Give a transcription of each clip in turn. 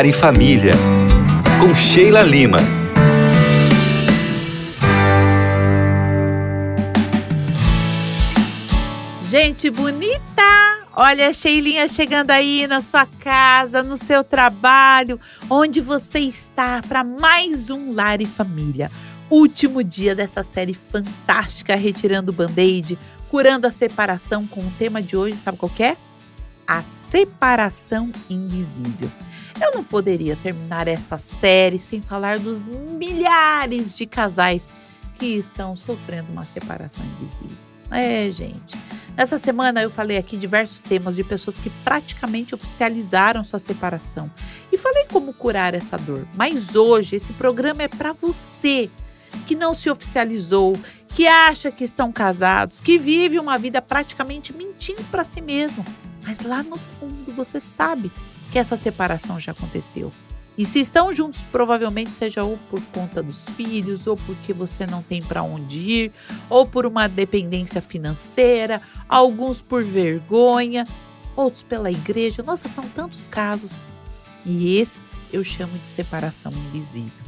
Lar e Família, com Sheila Lima. Gente bonita! Olha a Sheilinha chegando aí na sua casa, no seu trabalho, onde você está para mais um Lar e Família. Último dia dessa série fantástica, retirando o band-aid, curando a separação com o tema de hoje, sabe qual é? A separação invisível. Eu não poderia terminar essa série sem falar dos milhares de casais que estão sofrendo uma separação invisível. É, gente. Nessa semana eu falei aqui diversos temas de pessoas que praticamente oficializaram sua separação e falei como curar essa dor. Mas hoje esse programa é para você que não se oficializou, que acha que estão casados, que vive uma vida praticamente mentindo para si mesmo. Mas lá no fundo você sabe que essa separação já aconteceu. E se estão juntos, provavelmente seja ou por conta dos filhos, ou porque você não tem para onde ir, ou por uma dependência financeira, alguns por vergonha, outros pela igreja. Nossa, são tantos casos. E esses eu chamo de separação invisível.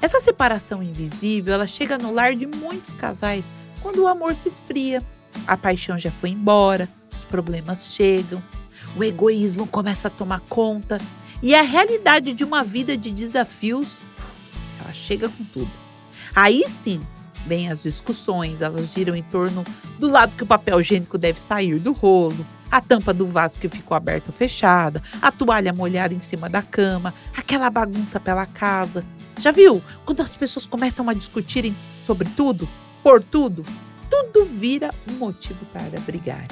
Essa separação invisível, ela chega no lar de muitos casais quando o amor se esfria, a paixão já foi embora, os problemas chegam, o egoísmo começa a tomar conta e a realidade de uma vida de desafios, ela chega com tudo. Aí sim, vem as discussões, elas giram em torno do lado que o papel higiênico deve sair do rolo, a tampa do vaso que ficou aberta ou fechada, a toalha molhada em cima da cama, aquela bagunça pela casa, já viu? Quando as pessoas começam a discutirem sobre tudo, por tudo, tudo vira um motivo para brigar.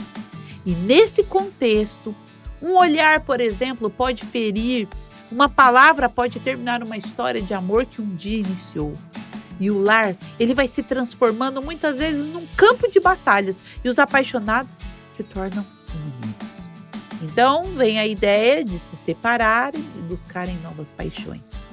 E nesse contexto, um olhar, por exemplo, pode ferir, uma palavra pode terminar uma história de amor que um dia iniciou. E o lar, ele vai se transformando muitas vezes num campo de batalhas e os apaixonados se tornam inimigos. Então vem a ideia de se separarem e buscarem novas paixões.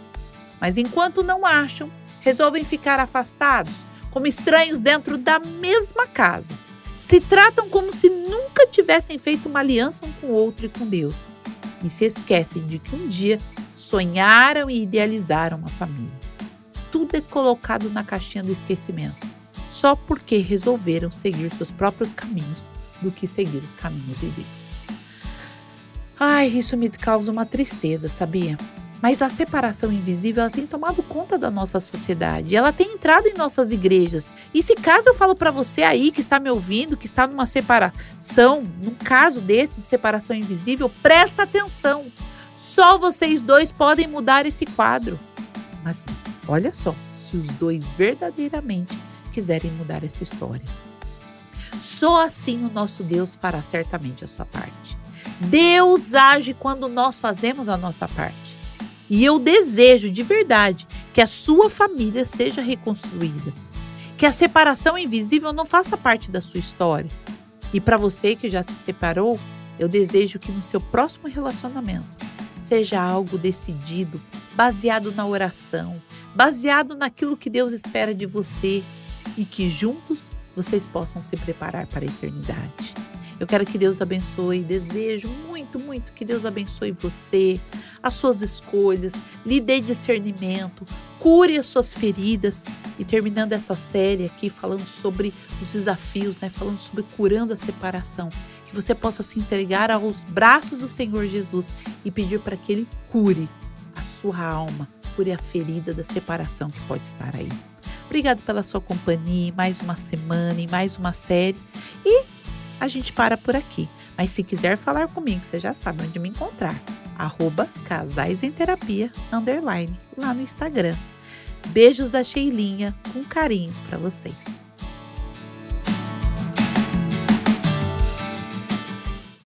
Mas enquanto não acham, resolvem ficar afastados, como estranhos dentro da mesma casa. Se tratam como se nunca tivessem feito uma aliança um com o outro e com Deus. E se esquecem de que um dia sonharam e idealizaram uma família. Tudo é colocado na caixinha do esquecimento, só porque resolveram seguir seus próprios caminhos do que seguir os caminhos de Deus. Ai, isso me causa uma tristeza, sabia? Mas a separação invisível ela tem tomado conta da nossa sociedade, ela tem entrado em nossas igrejas. E se caso eu falo para você aí que está me ouvindo, que está numa separação, num caso desse de separação invisível, presta atenção. Só vocês dois podem mudar esse quadro. Mas olha só, se os dois verdadeiramente quiserem mudar essa história. Só assim o nosso Deus fará certamente a sua parte. Deus age quando nós fazemos a nossa parte. E eu desejo de verdade que a sua família seja reconstruída. Que a separação invisível não faça parte da sua história. E para você que já se separou, eu desejo que no seu próximo relacionamento seja algo decidido, baseado na oração, baseado naquilo que Deus espera de você e que juntos vocês possam se preparar para a eternidade. Eu quero que Deus abençoe, desejo muito, muito que Deus abençoe você, as suas escolhas, lhe dê discernimento, cure as suas feridas. E terminando essa série aqui falando sobre os desafios, né, falando sobre curando a separação, que você possa se entregar aos braços do Senhor Jesus e pedir para que ele cure a sua alma, cure a ferida da separação que pode estar aí. Obrigado pela sua companhia, mais uma semana e mais uma série. E a gente para por aqui. Mas se quiser falar comigo, você já sabe onde me encontrar. Arroba Casais em Terapia, underline, lá no Instagram. Beijos da Sheilinha, com carinho para vocês.